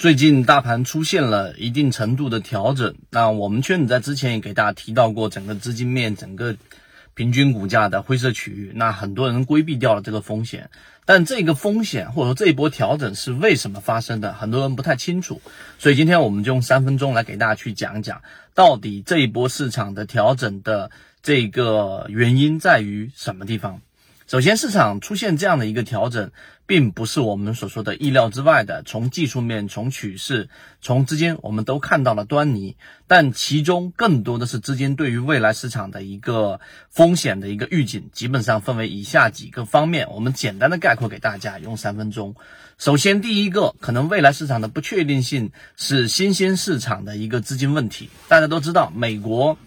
最近大盘出现了一定程度的调整，那我们圈子在之前也给大家提到过，整个资金面、整个平均股价的灰色区域，那很多人规避掉了这个风险，但这个风险或者说这一波调整是为什么发生的，很多人不太清楚，所以今天我们就用三分钟来给大家去讲讲，到底这一波市场的调整的这个原因在于什么地方。首先，市场出现这样的一个调整，并不是我们所说的意料之外的。从技术面、从趋势、从资金，我们都看到了端倪。但其中更多的是资金对于未来市场的一个风险的一个预警，基本上分为以下几个方面。我们简单的概括给大家，用三分钟。首先，第一个，可能未来市场的不确定性是新兴市场的一个资金问题。大家都知道，美国。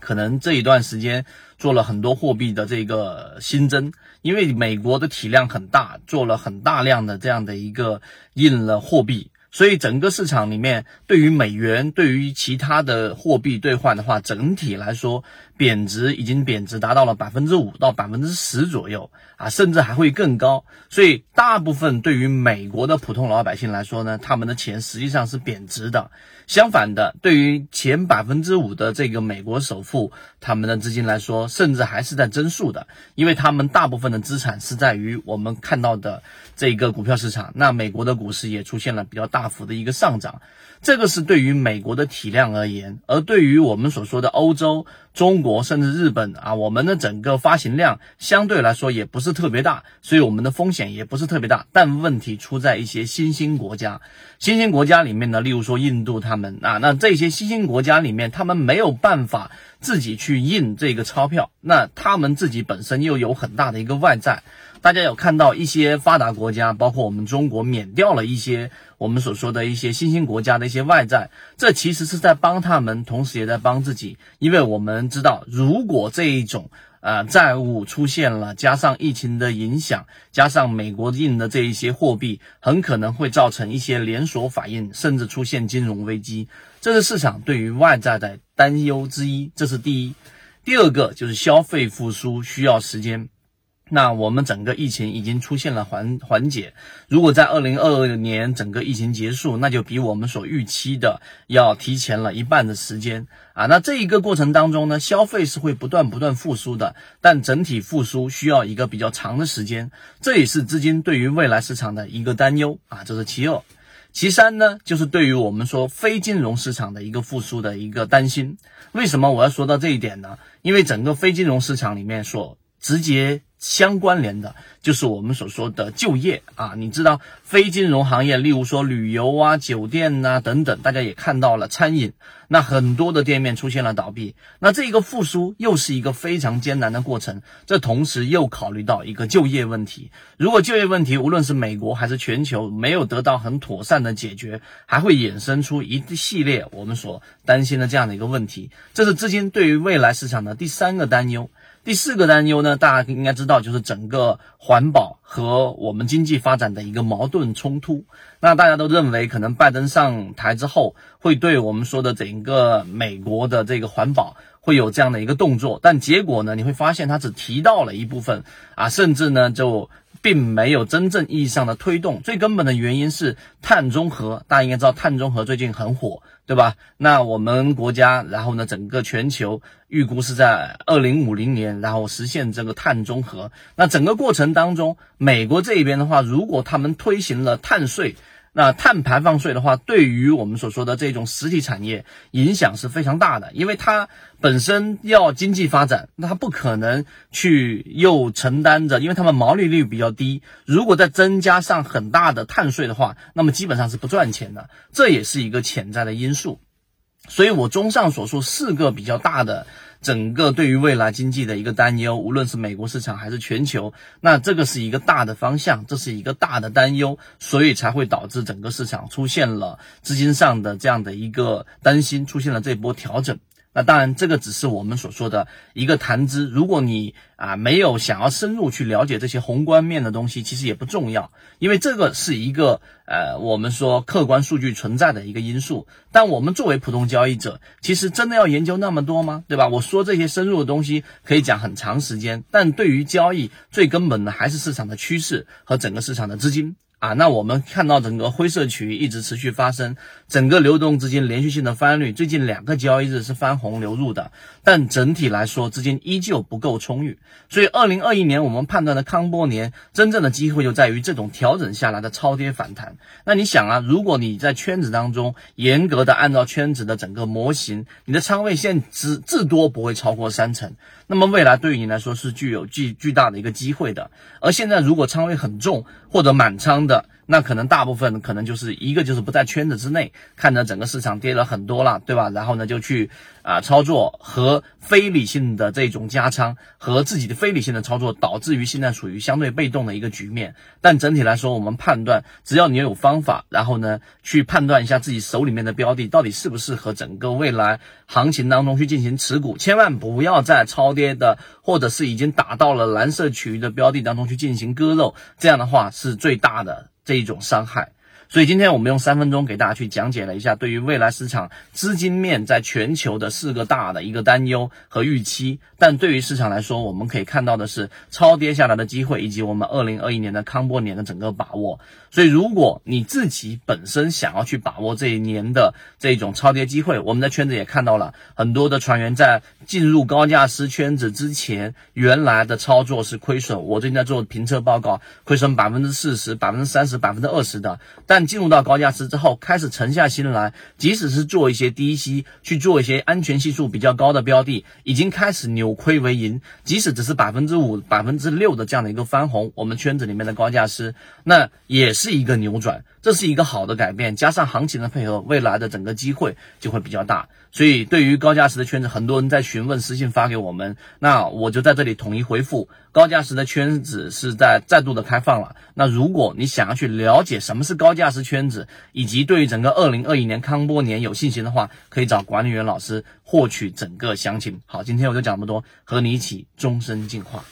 可能这一段时间做了很多货币的这个新增，因为美国的体量很大，做了很大量的这样的一个印了货币。所以整个市场里面，对于美元，对于其他的货币兑换的话，整体来说贬值已经贬值达到了百分之五到百分之十左右啊，甚至还会更高。所以大部分对于美国的普通老百姓来说呢，他们的钱实际上是贬值的。相反的，对于前百分之五的这个美国首富，他们的资金来说，甚至还是在增速的，因为他们大部分的资产是在于我们看到的这个股票市场。那美国的股市也出现了比较大。幅的一个上涨，这个是对于美国的体量而言，而对于我们所说的欧洲、中国国甚至日本啊，我们的整个发行量相对来说也不是特别大，所以我们的风险也不是特别大。但问题出在一些新兴国家，新兴国家里面呢，例如说印度他们啊，那这些新兴国家里面，他们没有办法自己去印这个钞票，那他们自己本身又有很大的一个外债。大家有看到一些发达国家，包括我们中国，免掉了一些我们所说的一些新兴国家的一些外债，这其实是在帮他们，同时也在帮自己。因为我们知道，如果这一种呃债务出现了，加上疫情的影响，加上美国印的这一些货币，很可能会造成一些连锁反应，甚至出现金融危机。这是市场对于外债的担忧之一，这是第一。第二个就是消费复苏需要时间。那我们整个疫情已经出现了缓缓解，如果在二零二二年整个疫情结束，那就比我们所预期的要提前了一半的时间啊。那这一个过程当中呢，消费是会不断不断复苏的，但整体复苏需要一个比较长的时间，这也是资金对于未来市场的一个担忧啊。这是其二，其三呢，就是对于我们说非金融市场的一个复苏的一个担心。为什么我要说到这一点呢？因为整个非金融市场里面所直接相关联的，就是我们所说的就业啊。你知道，非金融行业，例如说旅游啊、酒店呐等等，大家也看到了餐饮，那很多的店面出现了倒闭。那这一个复苏又是一个非常艰难的过程。这同时又考虑到一个就业问题。如果就业问题无论是美国还是全球没有得到很妥善的解决，还会衍生出一系列我们所担心的这样的一个问题。这是资金对于未来市场的第三个担忧。第四个担忧呢，大家应该知道，就是整个环保和我们经济发展的一个矛盾冲突。那大家都认为，可能拜登上台之后，会对我们说的整个美国的这个环保会有这样的一个动作。但结果呢，你会发现他只提到了一部分啊，甚至呢就。并没有真正意义上的推动，最根本的原因是碳中和。大家应该知道，碳中和最近很火，对吧？那我们国家，然后呢，整个全球预估是在二零五零年，然后实现这个碳中和。那整个过程当中，美国这边的话，如果他们推行了碳税。那碳排放税的话，对于我们所说的这种实体产业影响是非常大的，因为它本身要经济发展，那它不可能去又承担着，因为他们毛利率比较低，如果再增加上很大的碳税的话，那么基本上是不赚钱的，这也是一个潜在的因素。所以我综上所述四个比较大的。整个对于未来经济的一个担忧，无论是美国市场还是全球，那这个是一个大的方向，这是一个大的担忧，所以才会导致整个市场出现了资金上的这样的一个担心，出现了这波调整。那当然，这个只是我们所说的一个谈资。如果你啊没有想要深入去了解这些宏观面的东西，其实也不重要，因为这个是一个呃我们说客观数据存在的一个因素。但我们作为普通交易者，其实真的要研究那么多吗？对吧？我说这些深入的东西可以讲很长时间，但对于交易最根本的还是市场的趋势和整个市场的资金。啊，那我们看到整个灰色区域一直持续发生，整个流动资金连续性的翻绿，最近两个交易日是翻红流入的，但整体来说资金依旧不够充裕，所以二零二一年我们判断的康波年真正的机会就在于这种调整下来的超跌反弹。那你想啊，如果你在圈子当中严格的按照圈子的整个模型，你的仓位限制至多不会超过三成，那么未来对于你来说是具有巨巨大的一个机会的。而现在如果仓位很重或者满仓，的那可能大部分可能就是一个就是不在圈子之内，看着整个市场跌了很多了，对吧？然后呢就去啊操作和非理性的这种加仓和自己的非理性的操作，导致于现在属于相对被动的一个局面。但整体来说，我们判断，只要你有方法，然后呢去判断一下自己手里面的标的到底适不适合整个未来行情当中去进行持股，千万不要在超跌的或者是已经打到了蓝色区域的标的当中去进行割肉，这样的话是最大的。这一种伤害。所以今天我们用三分钟给大家去讲解了一下对于未来市场资金面在全球的四个大的一个担忧和预期。但对于市场来说，我们可以看到的是超跌下来的机会，以及我们二零二一年的康波年的整个把握。所以如果你自己本身想要去把握这一年的这种超跌机会，我们在圈子也看到了很多的船员在进入高价师圈子之前，原来的操作是亏损。我最近在做评测报告，亏损百分之四十、百分之三十、百分之二十的，但但进入到高价值之后，开始沉下心来，即使是做一些低吸，去做一些安全系数比较高的标的，已经开始扭亏为盈。即使只是百分之五、百分之六的这样的一个翻红，我们圈子里面的高价师，那也是一个扭转。这是一个好的改变，加上行情的配合，未来的整个机会就会比较大。所以，对于高价值的圈子，很多人在询问私信发给我们，那我就在这里统一回复：高价值的圈子是在再度的开放了。那如果你想要去了解什么是高价值圈子，以及对于整个二零二一年康波年有信心的话，可以找管理员老师获取整个详情。好，今天我就讲这么多，和你一起终身进化。